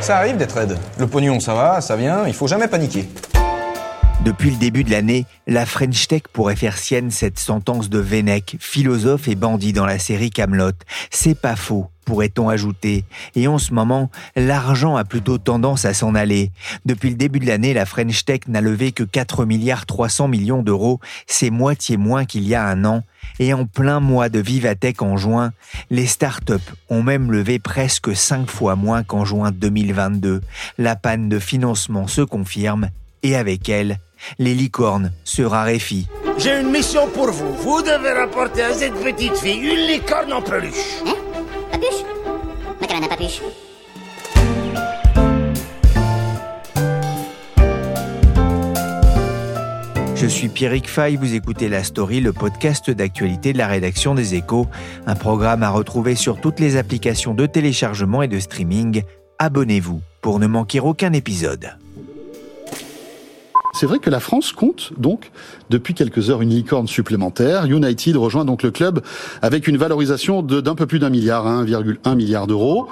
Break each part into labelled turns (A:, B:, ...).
A: Ça arrive d'être raide. Le pognon, ça va, ça vient, il faut jamais paniquer.
B: Depuis le début de l'année, la French Tech pourrait faire sienne cette sentence de Vennec, philosophe et bandit dans la série Camelot. C'est pas faux, pourrait-on ajouter. Et en ce moment, l'argent a plutôt tendance à s'en aller. Depuis le début de l'année, la French Tech n'a levé que 4 milliards 300 millions d'euros. C'est moitié moins qu'il y a un an. Et en plein mois de Vivatech en juin, les startups ont même levé presque 5 fois moins qu'en juin 2022. La panne de financement se confirme et avec elle, les licornes se raréfient.
C: J'ai une mission pour vous. Vous devez rapporter à cette petite fille une licorne en peluche.
D: Hein? Papuche Macarena Papuche.
B: Je suis Pierrick Fay, vous écoutez La Story, le podcast d'actualité de la rédaction des Échos, un programme à retrouver sur toutes les applications de téléchargement et de streaming. Abonnez-vous pour ne manquer aucun épisode.
E: C'est vrai que la France compte donc depuis quelques heures une licorne supplémentaire. United rejoint donc le club avec une valorisation d'un peu plus d'un milliard, 1,1 milliard d'euros.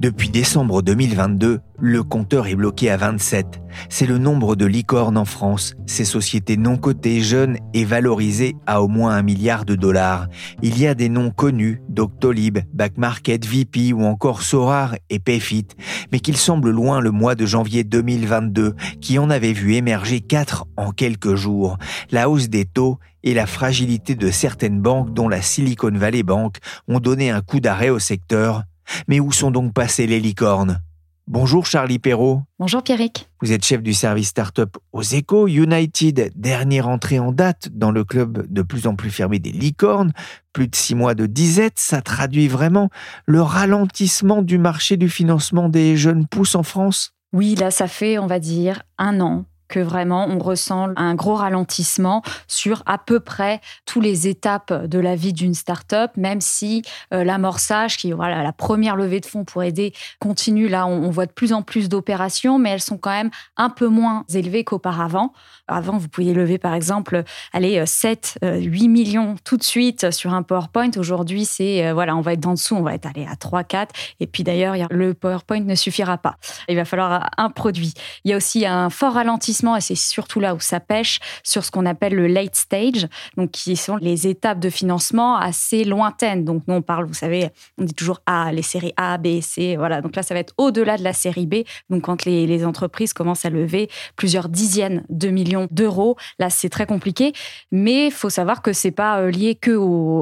B: Depuis décembre 2022, le compteur est bloqué à 27. C'est le nombre de licornes en France, ces sociétés non cotées, jeunes et valorisées à au moins un milliard de dollars. Il y a des noms connus, Doctolib, Backmarket, VP ou encore Sorar et Payfit, mais qu'il semble loin le mois de janvier 2022, qui en avait vu émerger quatre en quelques jours. La hausse des taux et la fragilité de certaines banques, dont la Silicon Valley Bank, ont donné un coup d'arrêt au secteur. Mais où sont donc passées les licornes? Bonjour Charlie Perrault.
F: Bonjour Pierrick.
B: Vous êtes chef du service startup aux Échos. United, dernière entrée en date dans le club de plus en plus fermé des licornes. Plus de six mois de disette, ça traduit vraiment le ralentissement du marché du financement des jeunes pousses en France?
F: Oui, là, ça fait, on va dire, un an que vraiment on ressent un gros ralentissement sur à peu près toutes les étapes de la vie d'une start-up, même si euh, l'amorçage, qui voilà la première levée de fonds pour aider, continue. Là, on voit de plus en plus d'opérations, mais elles sont quand même un peu moins élevées qu'auparavant. Avant, vous pouviez lever par exemple, aller 7, 8 millions tout de suite sur un PowerPoint. Aujourd'hui, c'est euh, voilà, on va être en dessous, on va être allé à 3, 4. Et puis d'ailleurs, le PowerPoint ne suffira pas. Il va falloir un produit. Il y a aussi un fort ralentissement et c'est surtout là où ça pêche, sur ce qu'on appelle le late stage, donc qui sont les étapes de financement assez lointaines. Donc nous, on parle, vous savez, on dit toujours A, les séries A, B, C, voilà. Donc là, ça va être au-delà de la série B. Donc quand les entreprises commencent à lever plusieurs dizaines de millions d'euros, là, c'est très compliqué. Mais il faut savoir que c'est pas euh, lié que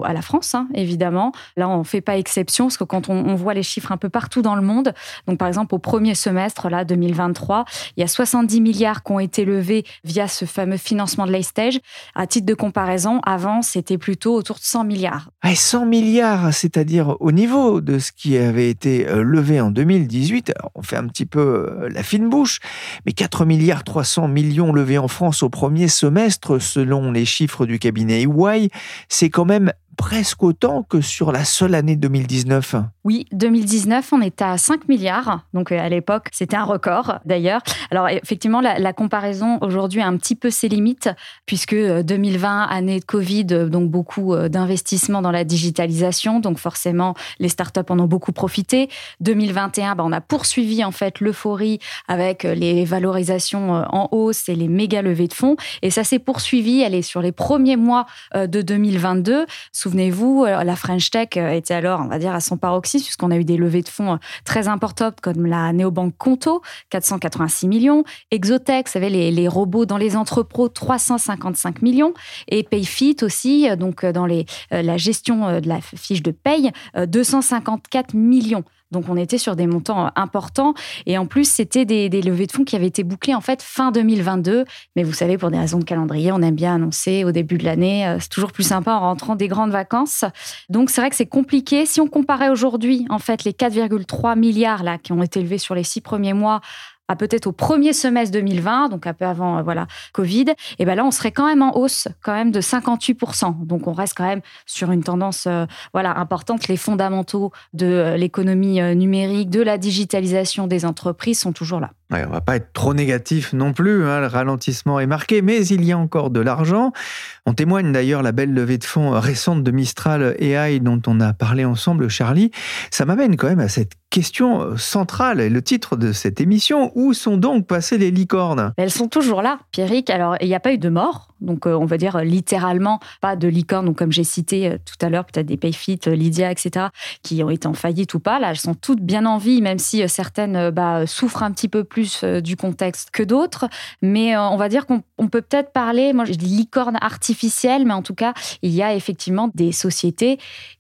F: à la France, hein, évidemment. Là, on fait pas exception, parce que quand on, voit les chiffres un peu partout dans le monde, donc par exemple au premier semestre, là, 2023, il y a 70 milliards qui ont été levé via ce fameux financement de stage. À titre de comparaison, avant, c'était plutôt autour de 100 milliards.
B: 100 milliards, c'est-à-dire au niveau de ce qui avait été euh, levé en 2018. on fait un petit peu euh, la fine bouche, mais 4 milliards 300 millions levés en France au premier semestre, selon les chiffres du cabinet EY, c'est quand même presque autant que sur la seule année 2019.
F: Oui, 2019, on était à 5 milliards. Donc euh, à l'époque, c'était un record d'ailleurs. Alors effectivement, la, comparaison aujourd'hui a un petit peu ses limites, puisque 2020, euh, année de Covid, euh, donc beaucoup d'investissements dans la digitalisation. Donc forcément, les startups en ont beaucoup profité. 2021, bah, on a poursuivi en fait l'euphorie avec les valorisations en hausse et les méga levées de fonds. Et ça s'est poursuivi. Elle est sur les premiers mois de 2022. Souvenez-vous, euh, la French Tech euh, était alors, on va dire, à son paroxysme, puisqu'on a eu des levées de fonds euh, très importantes comme la néobanque Conto, 486 millions, Exotech, vous savez, les, les robots dans les entrepôts, 355 millions, et Payfit aussi, donc dans la gestion de la fiche de paye, 254 millions. Donc on était sur des montants importants. Et en plus, c'était des, levées de fonds qui avaient été bouclées en fait fin 2022. Mais vous savez, pour des raisons de calendrier, on aime bien annoncer au début de l'année. C'est toujours plus sympa en rentrant des grandes vacances. Donc c'est vrai que c'est compliqué. Si on comparait aujourd'hui, en fait, les 4,3 milliards là qui ont été levés sur les six premiers mois à peut-être au premier semestre 2020, donc un peu avant euh, voilà Covid, et ben là on serait quand même en hausse, quand même de 58%. Donc on reste quand même sur une tendance euh, voilà importante. Les fondamentaux de euh, l'économie numérique, de la digitalisation des entreprises sont toujours là.
G: Ouais, on va pas être trop négatif non plus, hein, le ralentissement est marqué, mais il y a encore de l'argent. On témoigne d'ailleurs la belle levée de fonds récente de Mistral AI dont on a parlé ensemble, Charlie. Ça m'amène quand même à cette question centrale et le titre de cette émission. Où sont donc passées les licornes?
F: Elles sont toujours là, Pierrick. Alors, il n'y a pas eu de mort, donc euh, on va dire littéralement pas de licornes, donc comme j'ai cité euh, tout à l'heure, peut-être des Payfit, euh, Lydia, etc., qui ont été en faillite ou pas. Là, elles sont toutes bien en vie, même si certaines bah, souffrent un petit peu plus euh, du contexte que d'autres. Mais euh, on va dire qu'on peut peut-être parler, moi je dis licorne artificielle, mais en tout cas, il y a effectivement des sociétés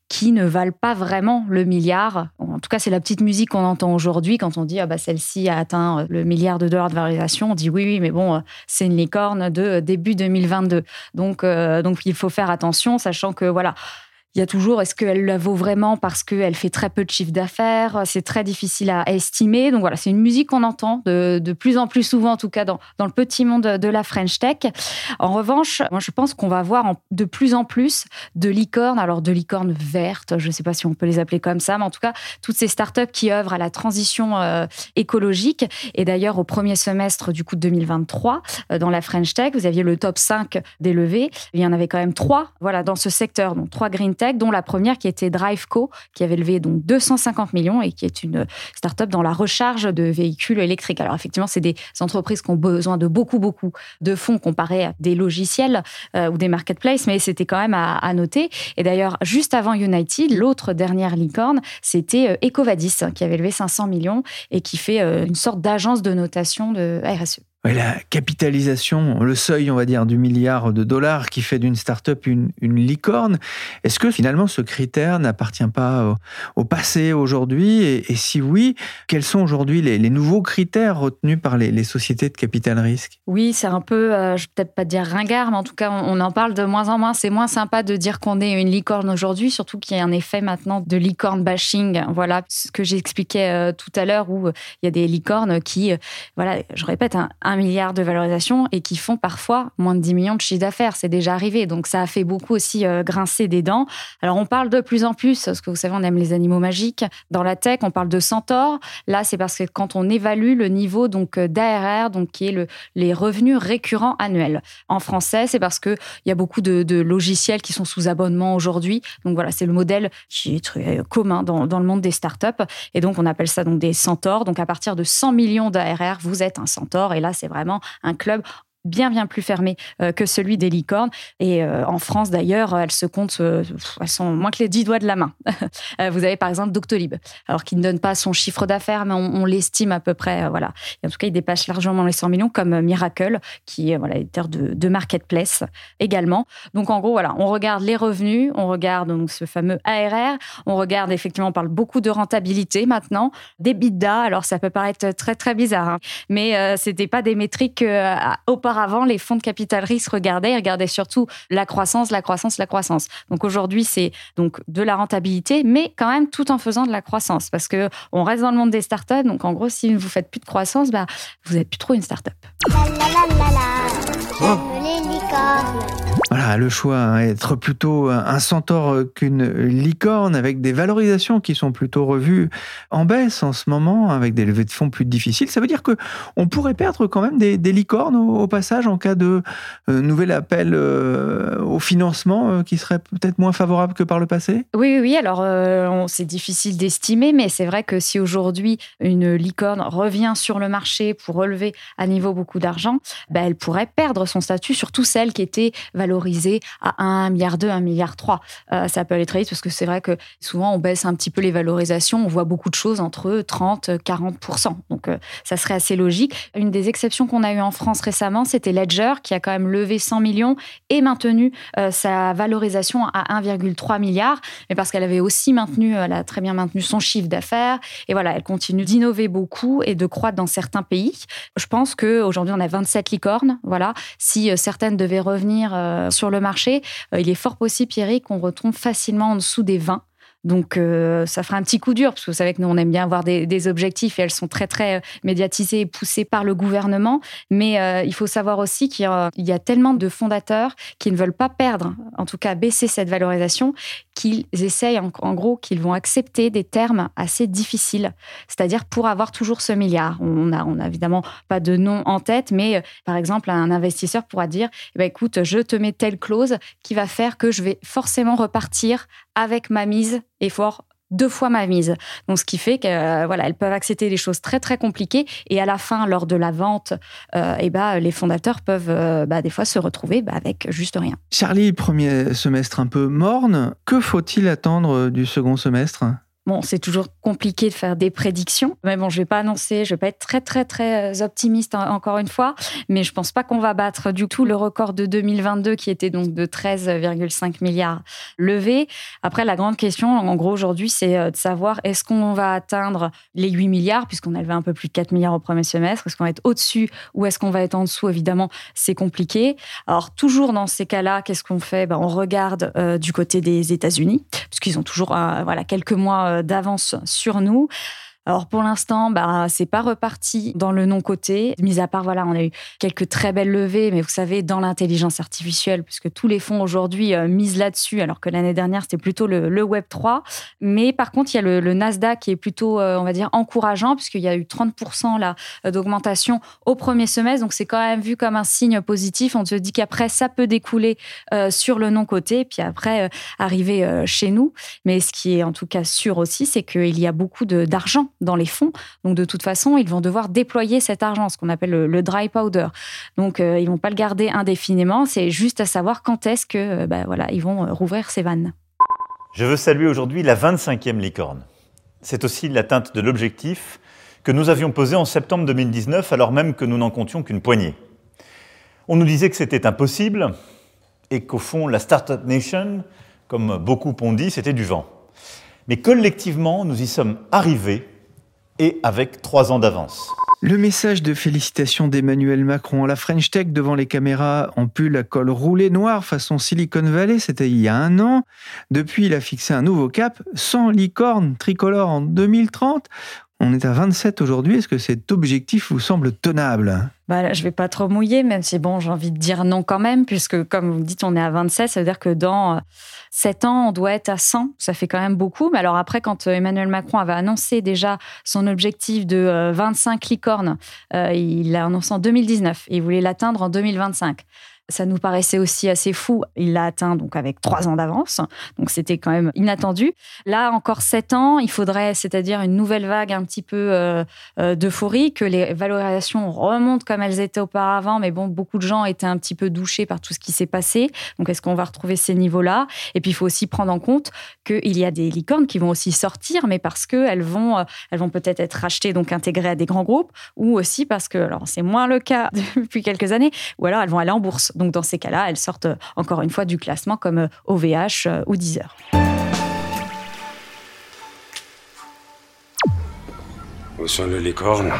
F: qui ne valent pas vraiment le milliard. En tout cas, c'est la petite musique qu'on entend aujourd'hui quand on dit ah bah celle-ci a atteint le milliard de dollars de valorisation. On dit oui oui, mais bon, c'est une licorne de début 2022. Donc euh, donc il faut faire attention, sachant que voilà il y a toujours, est-ce qu'elle la vaut vraiment parce qu'elle fait très peu de chiffre d'affaires? C'est très difficile à estimer. Donc voilà, c'est une musique qu'on entend de, plus en plus souvent, en tout cas dans, dans, le petit monde de la French Tech. En revanche, moi je pense qu'on va voir de plus en plus de licornes, alors de licornes vertes, je ne sais pas si on peut les appeler comme ça, mais en tout cas, toutes ces startups qui œuvrent à la transition euh, écologique. Et d'ailleurs, au premier semestre du coup de 2023, euh, dans la French Tech, vous aviez le top 5 des levées. Il y en avait quand même trois voilà, dans ce secteur, donc trois green tech, dont la première qui était Driveco, qui avait levé donc 250 millions et qui est une start-up dans la recharge de véhicules électriques. Alors effectivement, c'est des entreprises qui ont besoin de beaucoup, beaucoup de fonds comparé à des logiciels euh, ou des marketplaces, mais c'était quand même à, noter. Et d'ailleurs, juste avant United, l'autre dernière licorne, c'était euh, Ecovadis, qui avait levé 500 millions et qui fait euh, une sorte d'agence de notation de RSE
G: la capitalisation, le seuil, on va dire, du milliard de dollars qui fait d'une start-up une, licorne. Est-ce que finalement ce critère n'appartient pas au, passé aujourd'hui? Et, si oui, quels sont aujourd'hui les, nouveaux critères retenus par les, sociétés de capital risque?
F: Oui, c'est un peu, euh, je vais peut-être pas dire ringard, mais en tout cas, on, en parle de moins en moins. C'est moins sympa de dire qu'on est une licorne aujourd'hui, surtout qu'il y a un effet maintenant de licorne bashing. Voilà ce que j'expliquais euh, tout à l'heure où il y a des licornes qui, euh, voilà, je répète, un milliard de valorisation et qui font parfois moins de 10 millions de chiffre d'affaires. C'est déjà arrivé. Donc, ça a fait beaucoup aussi euh, grincer des dents. Alors, on parle de plus en plus, parce que vous savez, on aime les animaux magiques. Dans la tech, on parle de centaure. Là, c'est parce que quand on évalue le niveau donc euh, d'ARR, donc qui est le, les revenus récurrents annuels. En français, c'est parce qu'il y a beaucoup de, logiciels qui sont sous abonnement aujourd'hui. Donc, voilà, c'est le modèle qui est très commun dans, dans le monde des startups. Et donc, on appelle ça donc des centaures. Donc, à partir de 100 millions d'ARR, vous êtes un centaure. Et là, c'est vraiment un club bien bien plus fermé euh, que celui des licornes. Et euh, en France d'ailleurs, elles se comptent, euh, elles sont moins que les dix doigts de la main. vous avez par exemple Doctolib, alors qui ne donne pas son chiffre d'affaires, mais on, l'estime à peu près, voilà. en tout cas, il dépasse largement les 100 millions, comme Miracle, qui est voilà éditeur de, de marketplace également. Donc en gros, voilà, on regarde les revenus, on regarde donc ce fameux ARR, on regarde effectivement, on parle beaucoup de rentabilité maintenant, des bidas. Alors ça peut paraître très très bizarre, hein, mais c'était pas des métriques auparavant avant, les fonds de capital risque regardaient, ils regardaient surtout la croissance, la croissance, la croissance. Donc aujourd'hui, c'est donc de la rentabilité, mais quand même tout en faisant de la croissance, parce que on reste dans le monde des startups. Donc en gros, si vous faites plus de croissance, bah, vous n'êtes plus trop une startup.
G: Le choix, hein, être plutôt un centaure qu'une licorne, avec des valorisations qui sont plutôt revues en baisse en ce moment, avec des levées de fonds plus difficiles. Ça veut dire que on pourrait perdre quand même des, licornes au, passage en cas de euh, nouvel appel euh, au financement euh, qui serait peut-être moins favorable que par le passé?
F: Oui, oui. Alors, c'est difficile d'estimer, mais c'est vrai que si aujourd'hui une licorne revient sur le marché pour relever à niveau beaucoup d'argent, bah, elle pourrait perdre son statut, surtout celle qui était valorisée à 1 milliard 2, 1 milliard 3. Euh, ça peut aller très vite parce que c'est vrai que souvent on baisse un petit peu les valorisations, on voit beaucoup de choses entre 30 40 Donc euh, ça serait assez logique. Une des exceptions qu'on a eu en France récemment, c'était Ledger qui a quand même levé 100 millions et maintenu euh, sa valorisation à 1,3 milliard, mais parce qu'elle avait aussi maintenu, elle a très bien maintenu son chiffre d'affaires et voilà, elle continue d'innover beaucoup et de croître dans certains pays. Je pense qu'aujourd'hui on a 27 licornes, voilà. Si certaines devaient revenir sur le marché, il est fort possible, Pierrick, qu'on retombe facilement en dessous des 20. Donc, euh, ça fera un petit coup dur, parce que vous savez que nous, on aime bien avoir des, objectifs et elles sont très, très euh, médiatisées et poussées par le gouvernement. Mais euh, il faut savoir aussi qu'il y, a tellement de fondateurs qui ne veulent pas perdre, en tout cas baisser cette valorisation, qu'ils essayent, en, gros, qu'ils vont accepter des termes assez difficiles. C'est-à-dire pour avoir toujours ce milliard. On n'a a évidemment pas de nom en tête, mais par exemple, un investisseur pourra dire eh ben, écoute, je te mets telle clause qui va faire que je vais forcément repartir avec ma mise et fort deux fois ma mise. Donc, ce qui fait que voilà, elles peuvent accepter des choses très très compliquées et à la fin, lors de la vente, euh, et bah, les fondateurs peuvent euh, bah, des fois se retrouver bah, avec juste rien.
G: Charlie, premier semestre un peu morne. Que faut-il attendre du second semestre?
F: Bon, c'est toujours compliqué de faire des prédictions, mais bon, je vais pas annoncer, je vais pas être très très très euh, optimiste encore une fois, mais je pense pas qu'on va battre du tout le record de 2022 qui était donc de 13,5 milliards levés. Après, la grande question, en gros aujourd'hui, c'est euh, de savoir est-ce qu'on va atteindre les 8 milliards puisqu'on a levé un peu plus de 4 milliards au premier semestre, est-ce qu'on va être au-dessus ou est-ce qu'on va être en dessous? Évidemment, c'est compliqué. Alors toujours dans ces cas-là, qu'est-ce qu'on fait? Ben, on regarde euh, du côté des États-Unis puisqu'ils ont toujours voilà quelques mois d'avance sur nous. Alors pour l'instant, bah, c'est pas reparti dans le non-côté. Mis à part, voilà, on a eu quelques très belles levées, mais vous savez, dans l'intelligence artificielle, puisque tous les fonds aujourd'hui euh, misent là-dessus, alors que l'année dernière, c'était plutôt le, Web 3. Mais par contre, il y a le, Nasdaq qui est plutôt, euh, on va dire, encourageant, puisqu'il y a eu 30% là, euh, d'augmentation au premier semestre. Donc c'est quand même vu comme un signe positif. On se dit qu'après, ça peut découler sur le non-côté, puis après, arriver chez nous. Mais ce qui est en tout cas sûr aussi, c'est qu'il y a beaucoup d'argent dans les fonds. Donc de toute façon, ils vont devoir déployer cet argent, ce qu'on appelle le, dry powder. Donc euh, ils vont pas le garder indéfiniment. C'est juste à savoir quand est-ce que euh, bah, voilà, ils vont euh, rouvrir ces vannes.
H: Je veux saluer aujourd'hui la 25e licorne. C'est aussi l'atteinte de l'objectif que nous avions posé en septembre 2019, alors même que nous n'en comptions qu'une poignée. On nous disait que c'était impossible et qu'au fond, la Startup Nation, comme beaucoup ont dit, c'était du vent. Mais collectivement, nous y sommes arrivés et avec trois ans d'avance.
G: Le message de félicitations d'Emmanuel Macron à la French Tech devant les caméras en pull à col roulé noir façon Silicon Valley, c'était il y a un an. Depuis, il a fixé un nouveau cap, sans licorne tricolore en 2030. On est à 27 aujourd'hui. Est-ce que cet objectif vous semble tenable?
F: Bah, Je vais pas trop mouiller, même si bon, j'ai envie de dire non quand même, puisque comme vous dites, on est à 27. Ça veut dire que dans 7 euh, ans, on doit être à 100. Ça fait quand même beaucoup. Mais alors après, quand euh, Emmanuel Macron avait annoncé déjà son objectif de 25 euh, licornes, il l'a annoncé en 2019 et il voulait l'atteindre en 2025 ça nous paraissait aussi assez fou. Il l'a atteint donc avec trois ans d'avance, donc c'était quand même inattendu. Là, encore sept ans, il faudrait, c'est-à-dire une nouvelle vague un petit peu euh, euh, d'euphorie, que les valorisations remontent comme elles étaient auparavant, mais bon, beaucoup de gens étaient un petit peu douchés par tout ce qui s'est passé. Donc, est-ce qu'on va retrouver ces niveaux-là? Et puis, il faut aussi prendre en compte qu'il y a des licornes qui vont aussi sortir, mais parce qu'elles vont, euh, elles vont peut-être être rachetées, donc intégrées à des grands groupes, ou aussi parce que, alors c'est moins le cas depuis quelques années, ou alors elles vont aller en bourse. Donc dans ces cas-là, elles sortent euh, encore une fois du classement comme OVH euh, euh, ou Deezer.
I: Où sont les licornes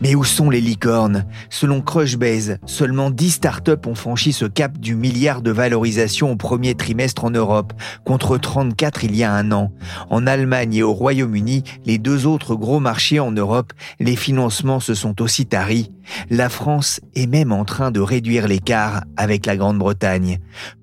B: Mais où sont les licornes? Selon Crushbase, seulement 10 startups ont franchi ce cap du milliard de valorisation au premier trimestre en Europe, contre 34 il y a un an. En Allemagne et au Royaume-Uni, les deux autres gros marchés en Europe, les financements se sont aussi taris. La France est même en train de réduire l'écart avec la Grande-Bretagne.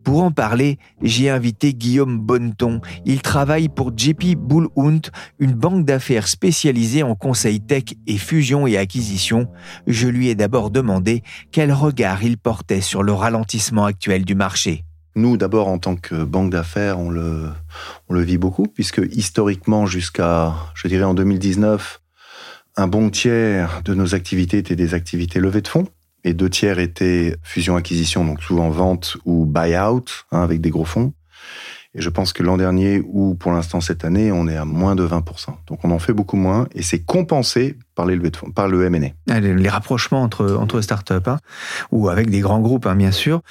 B: Pour en parler, j'ai invité Guillaume Bonneton. Il travaille pour JP Bullhunt, une banque d'affaires spécialisée en conseil tech et fusion et acquisition. Je lui ai d'abord demandé quel regard il portait sur le ralentissement actuel du marché.
J: Nous, d'abord, en tant que banque d'affaires, on le, on le vit beaucoup, puisque historiquement, jusqu'à, je dirais, en 2019, un bon tiers de nos activités étaient des activités levées de fonds et deux tiers étaient fusion-acquisition, donc souvent vente ou buy-out hein, avec des gros fonds. Et je pense que l'an dernier ou pour l'instant cette année, on est à moins de 20%. Donc on en fait beaucoup moins et c'est compensé par les de fonds, par le M&A.
G: Ah, les rapprochements entre, entre startups hein, ou avec des grands groupes, hein, bien sûr.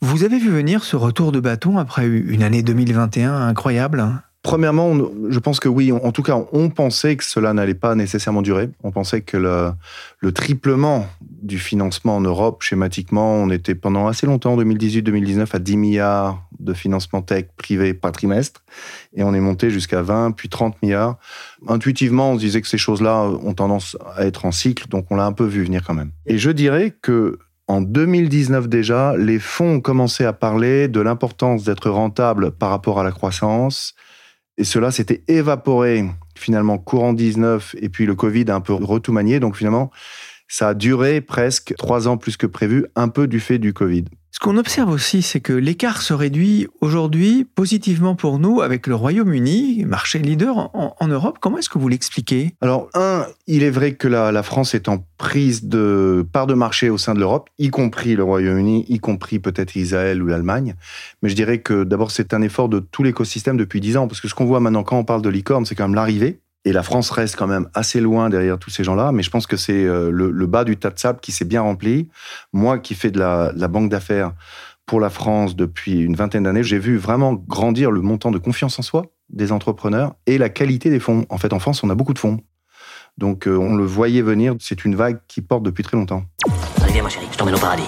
G: Vous avez vu venir ce retour de bâton après une année 2021 incroyable
J: Premièrement, je pense que oui. En tout cas, on pensait que cela n'allait pas nécessairement durer. On pensait que le, triplement du financement en Europe, schématiquement, on était pendant assez longtemps, 2018-2019, à 10 milliards de financement tech privé par trimestre. Et on est monté jusqu'à 20, puis 30 milliards. Intuitivement, on se disait que ces choses-là ont tendance à être en cycle, donc on l'a un peu vu venir quand même. Et je dirais que en 2019 déjà, les fonds ont commencé à parler de l'importance d'être rentable par rapport à la croissance, et cela s'était évaporé finalement courant 19 et puis le Covid a un peu retout manié. Donc finalement, ça a duré presque trois ans plus que prévu, un peu du fait du Covid.
G: Ce qu'on observe aussi, c'est que l'écart se réduit aujourd'hui positivement pour nous avec le Royaume-Uni, marché leader en, Europe. Comment est-ce que vous l'expliquez?
J: Alors, un, il est vrai que la, France est en prise de part de marché au sein de l'Europe, y compris le Royaume-Uni, y compris peut-être Israël ou l'Allemagne. Mais je dirais que d'abord, c'est un effort de tout l'écosystème depuis dix ans, parce que ce qu'on voit maintenant quand on parle de licorne, c'est quand même l'arrivée. Et la France reste quand même assez loin derrière tous ces gens-là, mais je pense que c'est euh, le, bas du tas de sable qui s'est bien rempli. Moi qui fais de la, banque d'affaires pour la France depuis une vingtaine d'années, j'ai vu vraiment grandir le montant de confiance en soi des entrepreneurs et la qualité des fonds. En fait, en France, on a beaucoup de fonds. Donc euh, on le voyait venir, c'est une vague qui porte depuis très longtemps.
K: Allez, viens, ma chérie, je t'emmène au paradis.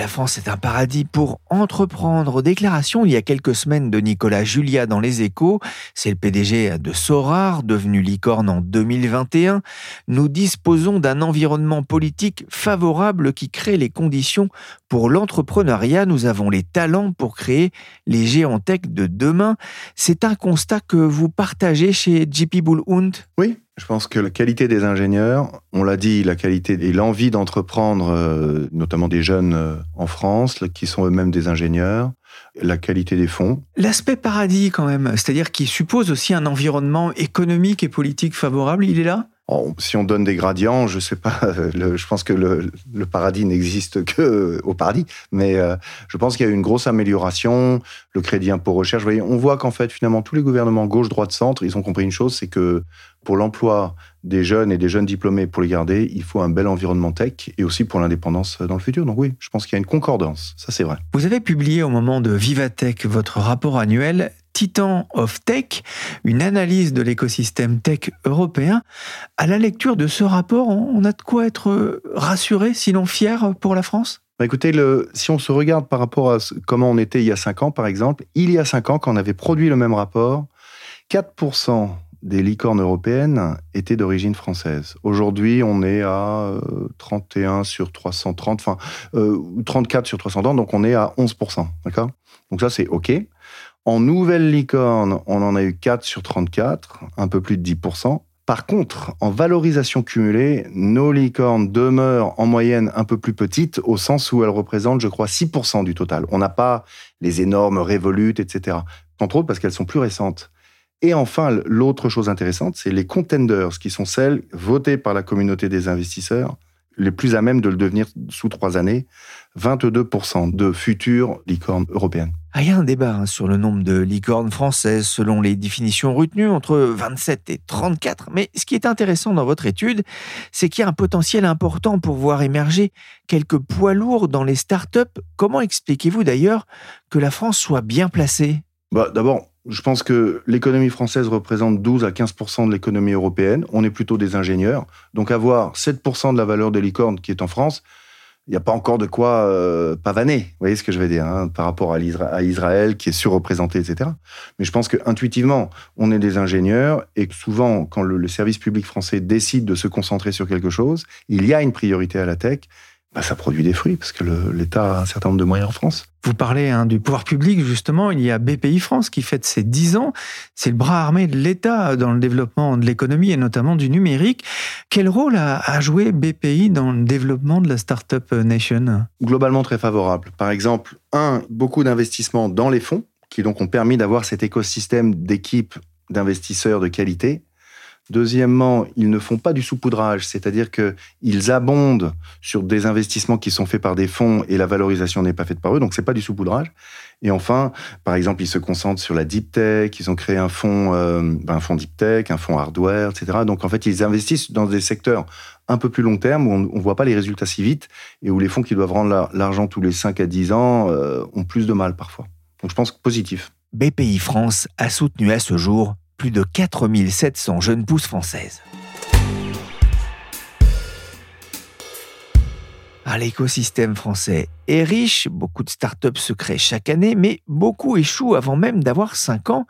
B: La France est un paradis pour entreprendre. Déclaration il y a quelques semaines de Nicolas Julia dans Les Échos. C'est le PDG de Sorar, devenu licorne en 2021. Nous disposons d'un environnement politique favorable qui crée les conditions pour l'entrepreneuriat. Nous avons les talents pour créer les géants tech de demain. C'est un constat que vous partagez chez JP Bull
J: Oui, je pense que la qualité des ingénieurs, on l'a dit, la qualité et l'envie d'entreprendre, euh, notamment des jeunes euh, en France, qui sont eux-mêmes des ingénieurs, la qualité des fonds.
G: L'aspect paradis quand même, c'est-à-dire qui suppose aussi un environnement économique et politique favorable, il est là?
J: Si on donne des gradients, je sais pas, je pense que le, paradis n'existe que au paradis, mais euh, je pense qu'il y a eu une grosse amélioration, le crédit impôt recherche. Vous voyez, on voit qu'en fait, finalement, tous les gouvernements gauche, droite, centre, ils ont compris une chose, c'est que pour l'emploi des jeunes et des jeunes diplômés, pour les garder, il faut un bel environnement tech et aussi pour l'indépendance dans le futur. Donc oui, je pense qu'il y a une concordance, ça c'est vrai.
G: Vous avez publié au moment de Vivatech votre rapport annuel Titan of Tech, une analyse de l'écosystème tech européen. À la lecture de ce rapport, on a de quoi être rassuré, sinon fier pour la France?
J: Bah, écoutez, si on se regarde par rapport à comment on était il y a cinq ans, par exemple, il y a cinq ans, quand on avait produit le même rapport, 4% des licornes européennes étaient d'origine française. Aujourd'hui, on est à 31 euh, sur 330, enfin 34 euh, sur 330, donc on est à 11%. D'accord? Donc ça, c'est OK. En nouvelle licorne, on en a eu 4 sur 34, un peu plus de 10%. Par contre, en valorisation cumulée, nos licornes demeurent en moyenne un peu plus petites, au sens où elles représentent, je crois, 6% du total. On n'a pas les énormes révolutes, etc. Entre autres parce qu'elles sont plus récentes. Et enfin, l'autre chose intéressante, c'est les contenders, qui sont celles votées par la communauté des investisseurs, les plus à même de le devenir sous trois années, 22% de futures licornes européennes.
B: Il y a un débat hein, sur le nombre de licornes françaises selon les définitions retenues, entre 27 et 34. Mais ce qui est intéressant dans votre étude, c'est qu'il y a un potentiel important pour voir émerger quelques poids lourds dans les startups. Comment expliquez-vous d'ailleurs que la France soit bien placée?
J: Bah, D'abord, je pense que l'économie française représente 12 à 15 de l'économie européenne. On est plutôt des ingénieurs. Donc avoir 7 de la valeur des licornes qui est en France, il n'y a pas encore de quoi euh, pavaner. Vous voyez ce que je veux dire hein, par rapport à, Israël qui est surreprésenté, etc. Mais je pense que intuitivement, on est des ingénieurs et souvent, quand le service public français décide de se concentrer sur quelque chose, il y a une priorité à la tech bah, ça produit des fruits parce que l'État a un certain nombre de moyens en France.
G: Vous parlez hein, du pouvoir public, justement, il y a BPI France qui fête ses 10 ans. C'est le bras armé de l'État dans le développement de l'économie et notamment du numérique. Quel rôle a, joué BPI dans le développement de la Startup Nation?
J: Globalement très favorable. Par exemple, un, beaucoup d'investissements dans les fonds qui donc ont permis d'avoir cet écosystème d'équipes d'investisseurs de qualité Deuxièmement, ils ne font pas du saupoudrage, c'est-à-dire qu'ils abondent sur des investissements qui sont faits par des fonds et la valorisation n'est pas faite par eux, donc c'est pas du saupoudrage. Et enfin, par exemple, ils se concentrent sur la deep tech, ils ont créé un fonds, euh, ben, un fonds deep tech, un fonds hardware, etc. Donc en fait, ils investissent dans des secteurs un peu plus long terme où on ne voit pas les résultats si vite et où les fonds qui doivent rendre l'argent tous les 5 à 10 ans euh, ont plus de mal parfois. Donc je pense positif.
B: BPI France a soutenu à ce jour plus de 4700 jeunes pousses françaises. Ah, l'écosystème français est riche, beaucoup de startups se créent chaque année, mais beaucoup échouent avant même d'avoir 5 ans.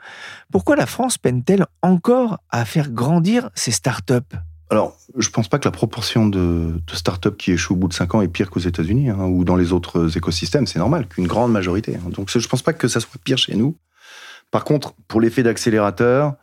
B: Pourquoi la France peine-t-elle encore à faire grandir ces startups?
J: Alors, je ne pense pas que la proportion de, de startups qui échouent au bout de 5 ans est pire qu'aux États-Unis hein, ou dans les autres écosystèmes. C'est normal qu'une grande majorité. Hein. Donc, je ne pense pas que ça soit pire chez nous. Par contre, pour l'effet d'accélérateur,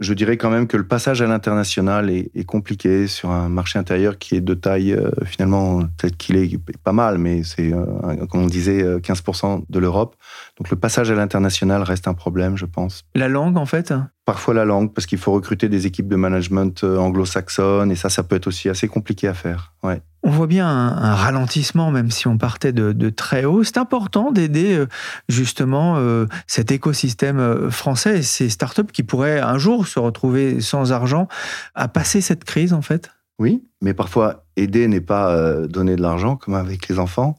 J: je dirais quand même que le passage à l'international est, compliqué sur un marché intérieur qui est de taille, euh, finalement, peut-être qu'il est pas mal, mais c'est, euh, comme on disait, 15% euh, de l'Europe. Donc le passage à l'international reste un problème, je pense.
G: La langue, en fait?
J: Parfois la langue, parce qu'il faut recruter des équipes de management anglo-saxonnes, et ça, ça peut être aussi assez compliqué à faire. Ouais.
G: On voit bien un, ralentissement, même si on partait de, très haut. C'est important d'aider euh, justement euh, cet écosystème euh, français et ces startups qui pourraient un jour se retrouver sans argent à passer cette crise, en fait.
J: Oui, mais parfois aider n'est pas donner de l'argent comme avec les enfants.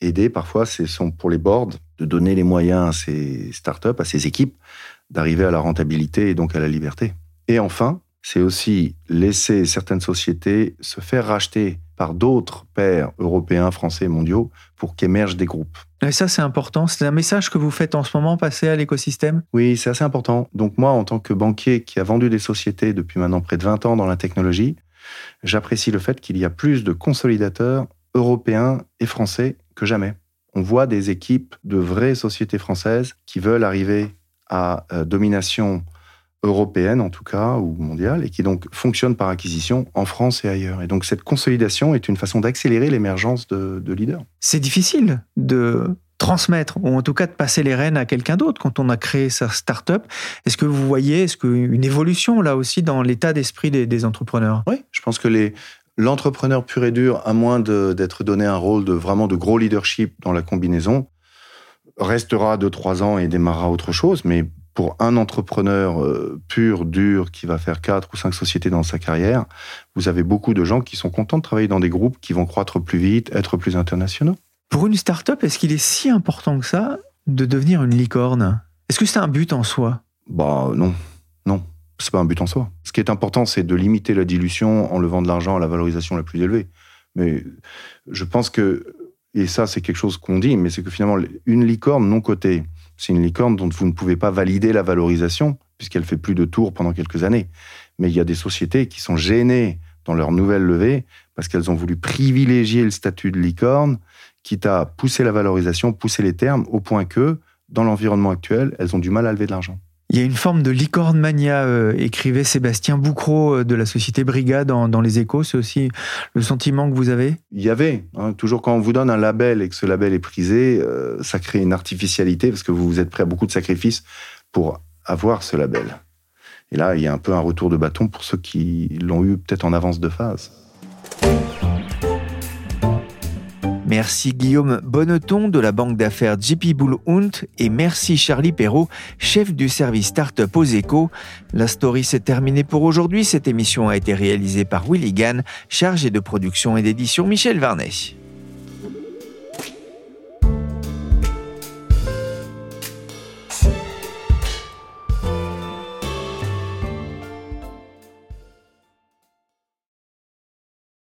J: Aider, parfois, c'est pour les boards de donner les moyens à ces startups, à ces équipes, d'arriver à la rentabilité et donc à la liberté. Et enfin, c'est aussi laisser certaines sociétés se faire racheter par d'autres pairs européens, français, mondiaux, pour qu'émergent des groupes.
G: Et ça, c'est important. C'est un message que vous faites en ce moment passer à l'écosystème?
J: Oui, c'est assez important. Donc moi, en tant que banquier qui a vendu des sociétés depuis maintenant près de 20 ans dans la technologie, j'apprécie le fait qu'il y a plus de consolidateurs européens et français que jamais. On voit des équipes de vraies sociétés françaises qui veulent arriver à euh, domination européenne en tout cas, ou mondiale, et qui donc fonctionne par acquisition en France et ailleurs. Et donc cette consolidation est une façon d'accélérer l'émergence de, leaders.
G: C'est difficile de transmettre, ou en tout cas de passer les rênes à quelqu'un d'autre quand on a créé sa start-up. Est-ce que vous voyez est-ce une évolution là aussi dans l'état d'esprit des, entrepreneurs?
J: Oui, je pense que les, l'entrepreneur pur et dur, à moins d'être donné un rôle de vraiment de gros leadership dans la combinaison, restera de trois ans et démarrera autre chose, mais pour un entrepreneur euh, pur, dur, qui va faire quatre ou cinq sociétés dans sa carrière, vous avez beaucoup de gens qui sont contents de travailler dans des groupes qui vont croître plus vite, être plus internationaux.
G: Pour une start-up, est-ce qu'il est si important que ça de devenir une licorne? Est-ce que c'est un but en soi?
J: Bah non, non, c'est pas un but en soi. Ce qui est important, c'est de limiter la dilution en levant de l'argent à la valorisation la plus élevée. Mais je pense que, et ça c'est quelque chose qu'on dit, mais c'est que finalement, une licorne non cotée, c'est une licorne dont vous ne pouvez pas valider la valorisation, puisqu'elle fait plus de tours pendant quelques années. Mais il y a des sociétés qui sont gênées dans leur nouvelle levée parce qu'elles ont voulu privilégier le statut de licorne, quitte à pousser la valorisation, pousser les termes, au point que, dans l'environnement actuel, elles ont du mal à lever de l'argent.
G: Il y a une forme de licorne mania, euh, écrivait Sébastien Boucro euh, de la société Brigade dans, Les Échos. C'est aussi le sentiment que vous avez?
J: Il y avait. Hein. toujours quand on vous donne un label et que ce label est prisé, euh, ça crée une artificialité parce que vous vous êtes prêt à beaucoup de sacrifices pour avoir ce label. Et là, il y a un peu un retour de bâton pour ceux qui l'ont eu peut-être en avance de phase.
B: Merci Guillaume Bonneton de la banque d'affaires JP Bull Hunt et merci Charlie Perrault, chef du service Startup aux échos. La story s'est terminée pour aujourd'hui. Cette émission a été réalisée par Willy Gann, chargé de production et d'édition Michel Varnet.